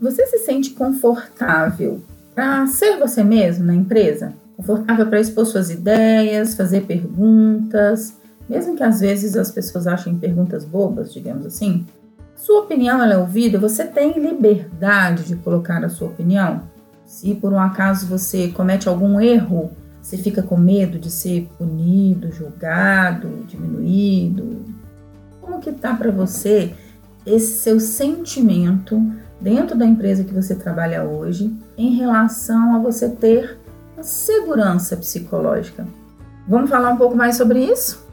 Você se sente confortável para ser você mesmo na empresa? Confortável para expor suas ideias, fazer perguntas, mesmo que às vezes as pessoas achem perguntas bobas, digamos assim? Sua opinião é ouvida? Você tem liberdade de colocar a sua opinião? Se por um acaso você comete algum erro, você fica com medo de ser punido, julgado, diminuído? Como que tá para você esse seu sentimento dentro da empresa que você trabalha hoje em relação a você ter a segurança psicológica? Vamos falar um pouco mais sobre isso?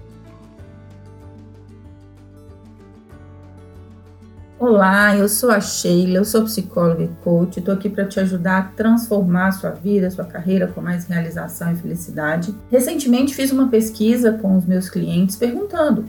Olá, eu sou a Sheila, eu sou psicóloga e coach, estou aqui para te ajudar a transformar a sua vida, a sua carreira com mais realização e felicidade. Recentemente fiz uma pesquisa com os meus clientes perguntando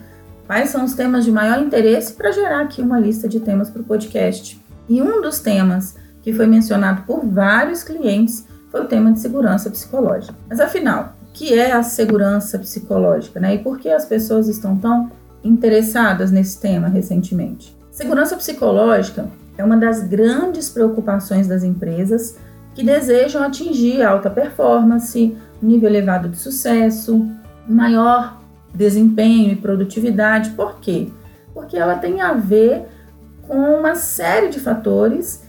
quais são os temas de maior interesse para gerar aqui uma lista de temas para o podcast. E um dos temas que foi mencionado por vários clientes foi o tema de segurança psicológica. Mas afinal, o que é a segurança psicológica, né? E por que as pessoas estão tão interessadas nesse tema recentemente? Segurança psicológica é uma das grandes preocupações das empresas que desejam atingir alta performance, nível elevado de sucesso, maior desempenho e produtividade. Por quê? Porque ela tem a ver com uma série de fatores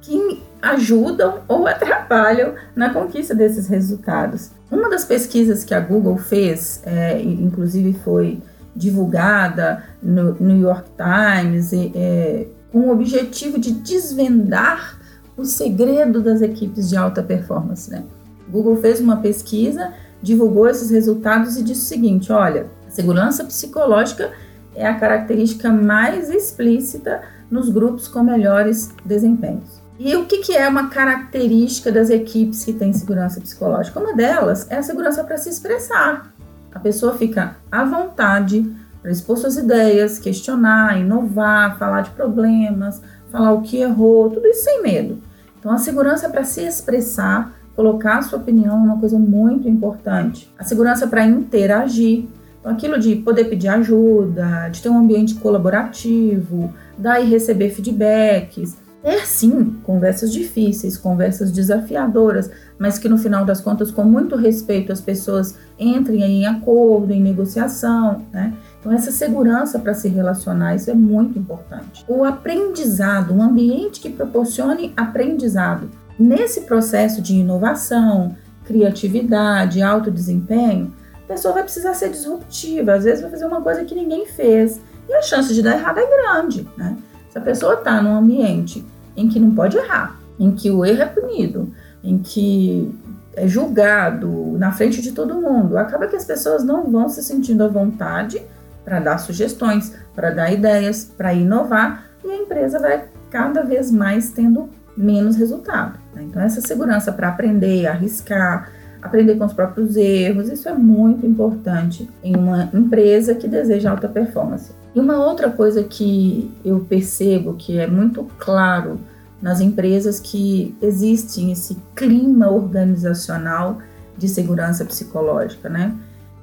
que ajudam ou atrapalham na conquista desses resultados. Uma das pesquisas que a Google fez, é, inclusive foi divulgada no New York Times, é, com o objetivo de desvendar o segredo das equipes de alta performance. Né? Google fez uma pesquisa, divulgou esses resultados e disse o seguinte: olha, segurança psicológica é a característica mais explícita nos grupos com melhores desempenhos. E o que, que é uma característica das equipes que têm segurança psicológica? Uma delas é a segurança para se expressar. A pessoa fica à vontade para expor suas ideias, questionar, inovar, falar de problemas, falar o que errou, tudo isso sem medo. Então, a segurança para se expressar, colocar a sua opinião é uma coisa muito importante. A segurança para interagir. Então, aquilo de poder pedir ajuda, de ter um ambiente colaborativo, dar e receber feedbacks, ter sim conversas difíceis, conversas desafiadoras, mas que no final das contas, com muito respeito, as pessoas entrem em acordo, em negociação, né? Então, essa segurança para se relacionar, isso é muito importante. O aprendizado, um ambiente que proporcione aprendizado. Nesse processo de inovação, criatividade, alto desempenho, pessoa vai precisar ser disruptiva, às vezes vai fazer uma coisa que ninguém fez, e a chance de dar errado é grande, né? Se a pessoa está num ambiente em que não pode errar, em que o erro é punido, em que é julgado na frente de todo mundo, acaba que as pessoas não vão se sentindo à vontade para dar sugestões, para dar ideias, para inovar e a empresa vai cada vez mais tendo menos resultado. Né? Então, essa segurança para aprender, arriscar, aprender com os próprios erros, isso é muito importante em uma empresa que deseja alta performance. E uma outra coisa que eu percebo que é muito claro nas empresas que existe esse clima organizacional de segurança psicológica, né?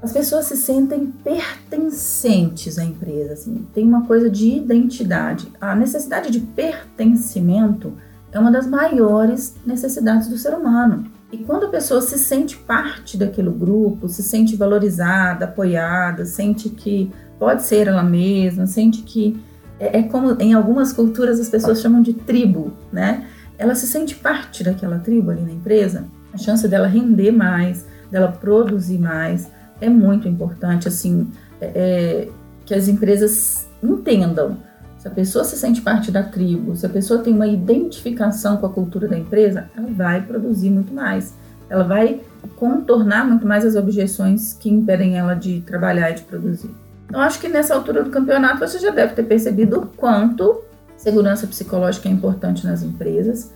As pessoas se sentem pertencentes à empresa, assim, tem uma coisa de identidade. A necessidade de pertencimento é uma das maiores necessidades do ser humano. E quando a pessoa se sente parte daquele grupo, se sente valorizada, apoiada, sente que pode ser ela mesma, sente que é, é, como em algumas culturas as pessoas chamam de tribo, né? Ela se sente parte daquela tribo ali na empresa, a chance dela render mais, dela produzir mais, é muito importante, assim, é, é, que as empresas entendam. Se a pessoa se sente parte da tribo, se a pessoa tem uma identificação com a cultura da empresa, ela vai produzir muito mais. Ela vai contornar muito mais as objeções que impedem ela de trabalhar e de produzir. Então, acho que nessa altura do campeonato você já deve ter percebido o quanto segurança psicológica é importante nas empresas.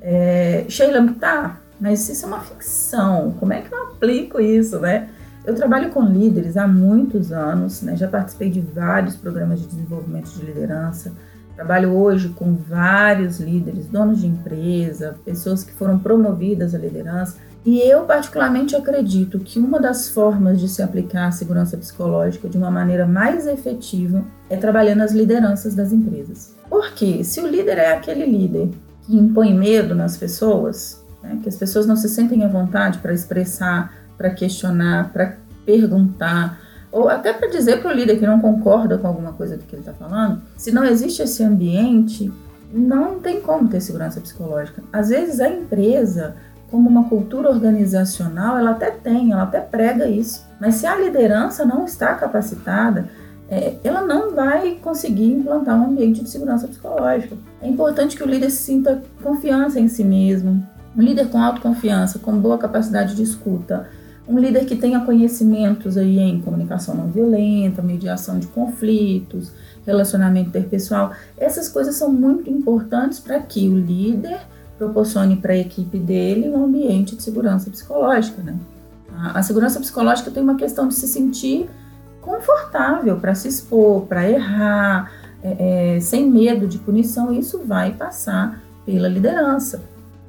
É, Sheila, tá, mas isso é uma ficção. Como é que eu aplico isso, né? Eu trabalho com líderes há muitos anos, né? já participei de vários programas de desenvolvimento de liderança. Trabalho hoje com vários líderes, donos de empresa, pessoas que foram promovidas à liderança e eu, particularmente, acredito que uma das formas de se aplicar a segurança psicológica de uma maneira mais efetiva é trabalhando as lideranças das empresas. Porque se o líder é aquele líder que impõe medo nas pessoas, né? que as pessoas não se sentem à vontade para expressar, para questionar, para perguntar, ou até para dizer para o líder que não concorda com alguma coisa do que ele está falando, se não existe esse ambiente, não tem como ter segurança psicológica. Às vezes a empresa, como uma cultura organizacional, ela até tem, ela até prega isso, mas se a liderança não está capacitada, é, ela não vai conseguir implantar um ambiente de segurança psicológica. É importante que o líder sinta confiança em si mesmo, um líder com autoconfiança, com boa capacidade de escuta, um líder que tenha conhecimentos aí em comunicação não violenta, mediação de conflitos, relacionamento interpessoal. Essas coisas são muito importantes para que o líder proporcione para a equipe dele um ambiente de segurança psicológica, né? A segurança psicológica tem uma questão de se sentir confortável para se expor, para errar, é, é, sem medo de punição, isso vai passar pela liderança.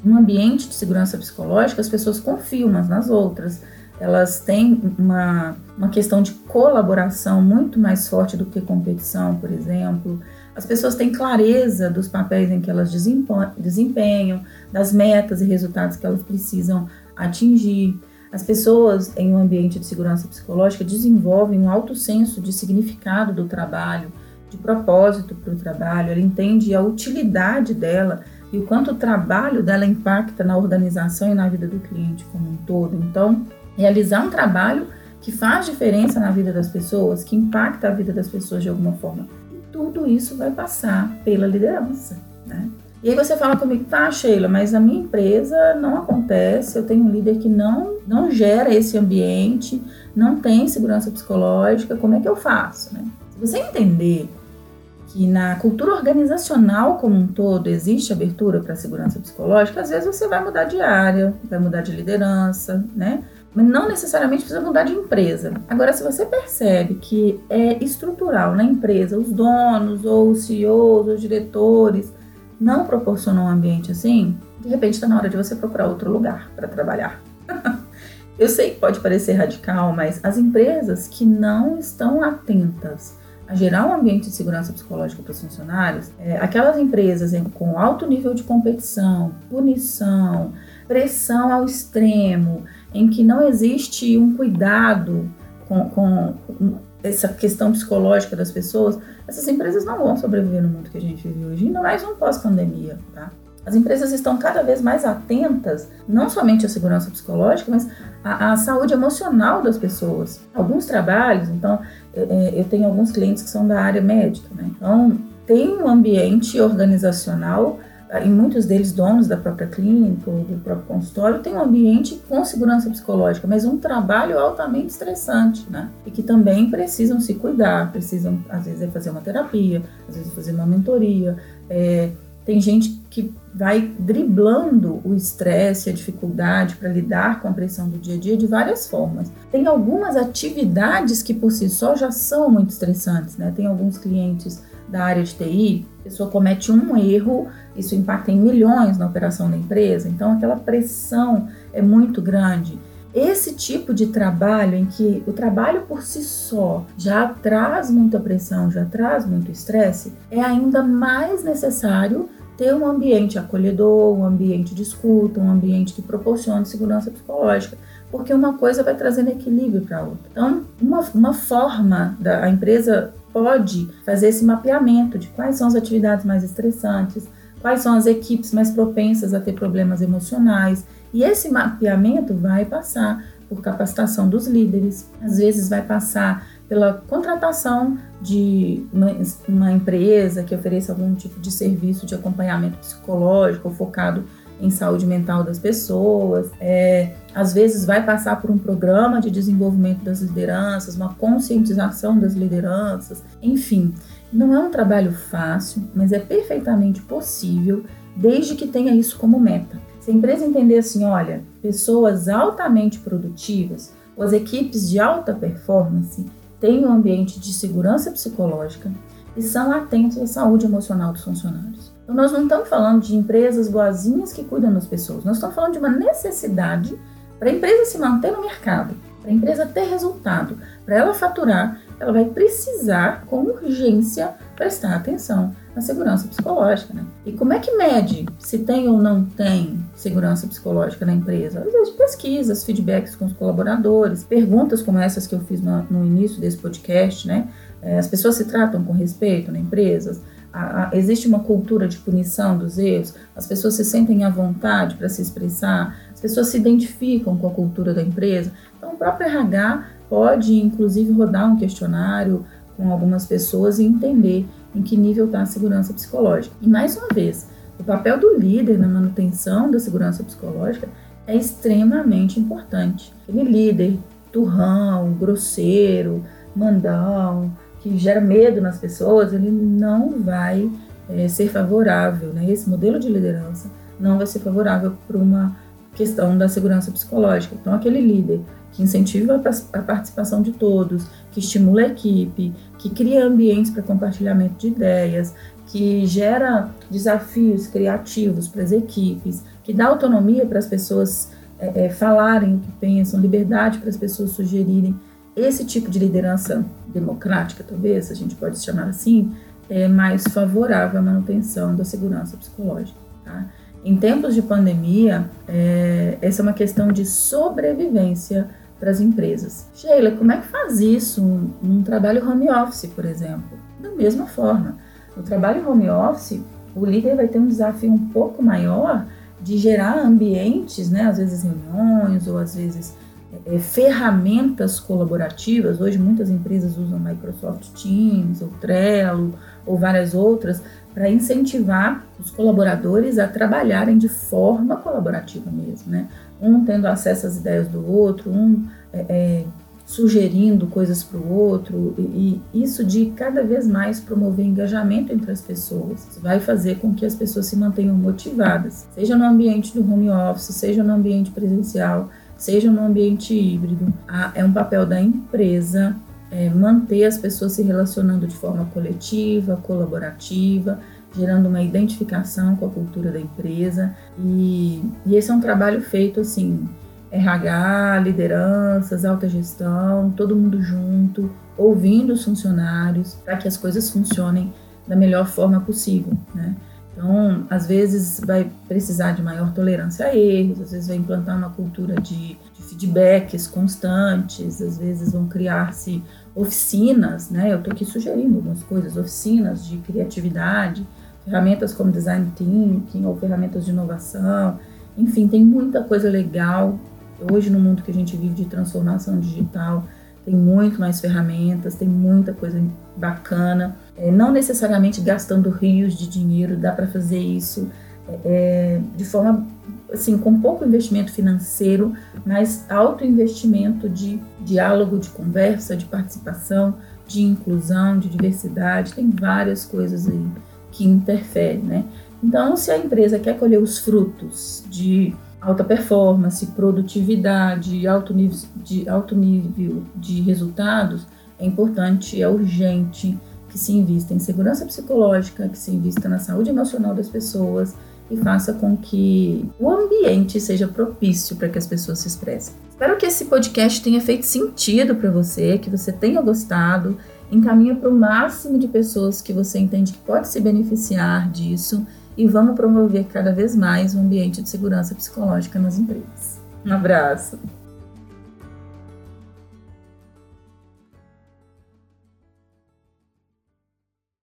Um ambiente de segurança psicológica, as pessoas confiam umas nas outras, elas têm uma, uma questão de colaboração muito mais forte do que competição, por exemplo. As pessoas têm clareza dos papéis em que elas desempenham, das metas e resultados que elas precisam atingir. As pessoas em um ambiente de segurança psicológica desenvolvem um alto senso de significado do trabalho, de propósito para o trabalho, ela entende a utilidade dela e o quanto o trabalho dela impacta na organização e na vida do cliente como um todo. Então, realizar um trabalho que faz diferença na vida das pessoas, que impacta a vida das pessoas de alguma forma. E tudo isso vai passar pela liderança, né? E aí você fala comigo, tá, Sheila, mas na minha empresa não acontece, eu tenho um líder que não, não gera esse ambiente, não tem segurança psicológica, como é que eu faço, né? Se você entender que na cultura organizacional como um todo existe abertura para segurança psicológica, às vezes você vai mudar de área, vai mudar de liderança, né? Mas não necessariamente precisa mudar de empresa. Agora, se você percebe que é estrutural na empresa, os donos, ou os CEOs, os diretores, não proporcionam um ambiente assim, de repente está na hora de você procurar outro lugar para trabalhar. Eu sei que pode parecer radical, mas as empresas que não estão atentas a gerar um ambiente de segurança psicológica para os funcionários, é, aquelas empresas em, com alto nível de competição, punição, pressão ao extremo, em que não existe um cuidado com, com essa questão psicológica das pessoas, essas empresas não vão sobreviver no mundo que a gente vive hoje, ainda mais um pós-pandemia, tá? As empresas estão cada vez mais atentas, não somente à segurança psicológica, mas à, à saúde emocional das pessoas. Alguns trabalhos, então, eu, é, é, eu tenho alguns clientes que são da área médica, né? Então, tem um ambiente organizacional e muitos deles donos da própria clínica ou do próprio consultório, tem um ambiente com segurança psicológica, mas um trabalho altamente estressante, né? E que também precisam se cuidar, precisam, às vezes, é fazer uma terapia, às vezes fazer uma mentoria. É, tem gente que vai driblando o estresse, a dificuldade para lidar com a pressão do dia a dia de várias formas. Tem algumas atividades que por si só já são muito estressantes, né? Tem alguns clientes da área de TI, a pessoa comete um erro, isso impacta em milhões na operação da empresa, então aquela pressão é muito grande. Esse tipo de trabalho em que o trabalho por si só já traz muita pressão, já traz muito estresse, é ainda mais necessário ter um ambiente acolhedor, um ambiente de escuta, um ambiente que proporcione segurança psicológica, porque uma coisa vai trazendo equilíbrio para a outra. Então, uma, uma forma da empresa pode fazer esse mapeamento de quais são as atividades mais estressantes, quais são as equipes mais propensas a ter problemas emocionais. E esse mapeamento vai passar por capacitação dos líderes, às vezes vai passar pela contratação de uma, uma empresa que ofereça algum tipo de serviço de acompanhamento psicológico focado em saúde mental das pessoas. É, às vezes vai passar por um programa de desenvolvimento das lideranças, uma conscientização das lideranças, enfim. Não é um trabalho fácil, mas é perfeitamente possível, desde que tenha isso como meta. Se a empresa entender assim, olha, pessoas altamente produtivas, as equipes de alta performance têm um ambiente de segurança psicológica e são atentos à saúde emocional dos funcionários. Então, nós não estamos falando de empresas boazinhas que cuidam das pessoas, nós estamos falando de uma necessidade para a empresa se manter no mercado, para a empresa ter resultado, para ela faturar, ela vai precisar, com urgência, prestar atenção na segurança psicológica. Né? E como é que mede se tem ou não tem segurança psicológica na empresa? Às vezes pesquisas, feedbacks com os colaboradores, perguntas como essas que eu fiz no, no início desse podcast, né? É, as pessoas se tratam com respeito na empresa? A, a, existe uma cultura de punição dos erros? As pessoas se sentem à vontade para se expressar? As pessoas se identificam com a cultura da empresa? Então, o próprio RH pode, inclusive, rodar um questionário com algumas pessoas e entender em que nível está a segurança psicológica. E mais uma vez, o papel do líder na manutenção da segurança psicológica é extremamente importante. Aquele líder turrão, grosseiro, mandão, que gera medo nas pessoas, ele não vai é, ser favorável, né? Esse modelo de liderança não vai ser favorável para uma questão da segurança psicológica. Então, aquele líder que incentiva a participação de todos, que estimula a equipe, que cria ambientes para compartilhamento de ideias, que gera desafios criativos para as equipes, que dá autonomia para as pessoas é, é, falarem o que pensam, liberdade para as pessoas sugerirem. Esse tipo de liderança democrática, talvez, a gente pode chamar assim, é mais favorável à manutenção da segurança psicológica. Tá? Em tempos de pandemia, é, essa é uma questão de sobrevivência para as empresas. Sheila, como é que faz isso num trabalho home office, por exemplo? Da mesma forma, no trabalho home office, o líder vai ter um desafio um pouco maior de gerar ambientes, né, às vezes reuniões ou às vezes é, ferramentas colaborativas. Hoje muitas empresas usam Microsoft Teams ou Trello ou várias outras para incentivar os colaboradores a trabalharem de forma colaborativa mesmo, né? Um tendo acesso às ideias do outro, um é, é, sugerindo coisas para o outro, e, e, isso de cada vez mais promover engajamento entre as pessoas vai fazer com que as pessoas se mantenham motivadas, seja no ambiente do home office, seja no ambiente presencial, seja no ambiente híbrido. É um papel da empresa é, manter as pessoas se relacionando de forma coletiva, colaborativa, gerando uma identificação com a cultura da empresa. E, e esse é um trabalho feito assim, RH, lideranças, alta gestão, todo mundo junto, ouvindo os funcionários, para que as coisas funcionem da melhor forma possível, né? Então, às vezes vai precisar de maior tolerância a erros, às vezes vai implantar uma cultura de, de feedbacks constantes, às vezes vão criar-se oficinas, né? Eu estou aqui sugerindo algumas coisas, oficinas de criatividade, ferramentas como design thinking ou ferramentas de inovação, enfim, tem muita coisa legal. Hoje, no mundo que a gente vive de transformação digital, tem muito mais ferramentas, tem muita coisa bacana. É, não necessariamente gastando rios de dinheiro, dá para fazer isso é, é, de forma assim, com pouco investimento financeiro, mas alto investimento de diálogo, de conversa, de participação, de inclusão, de diversidade, tem várias coisas aí que interferem, né? Então, se a empresa quer colher os frutos de alta performance, produtividade, alto nível de, alto nível de resultados, é importante, é urgente que se invista em segurança psicológica, que se invista na saúde emocional das pessoas e faça com que o ambiente seja propício para que as pessoas se expressem. Espero que esse podcast tenha feito sentido para você, que você tenha gostado. Encaminha para o máximo de pessoas que você entende que pode se beneficiar disso e vamos promover cada vez mais um ambiente de segurança psicológica nas empresas. Um abraço!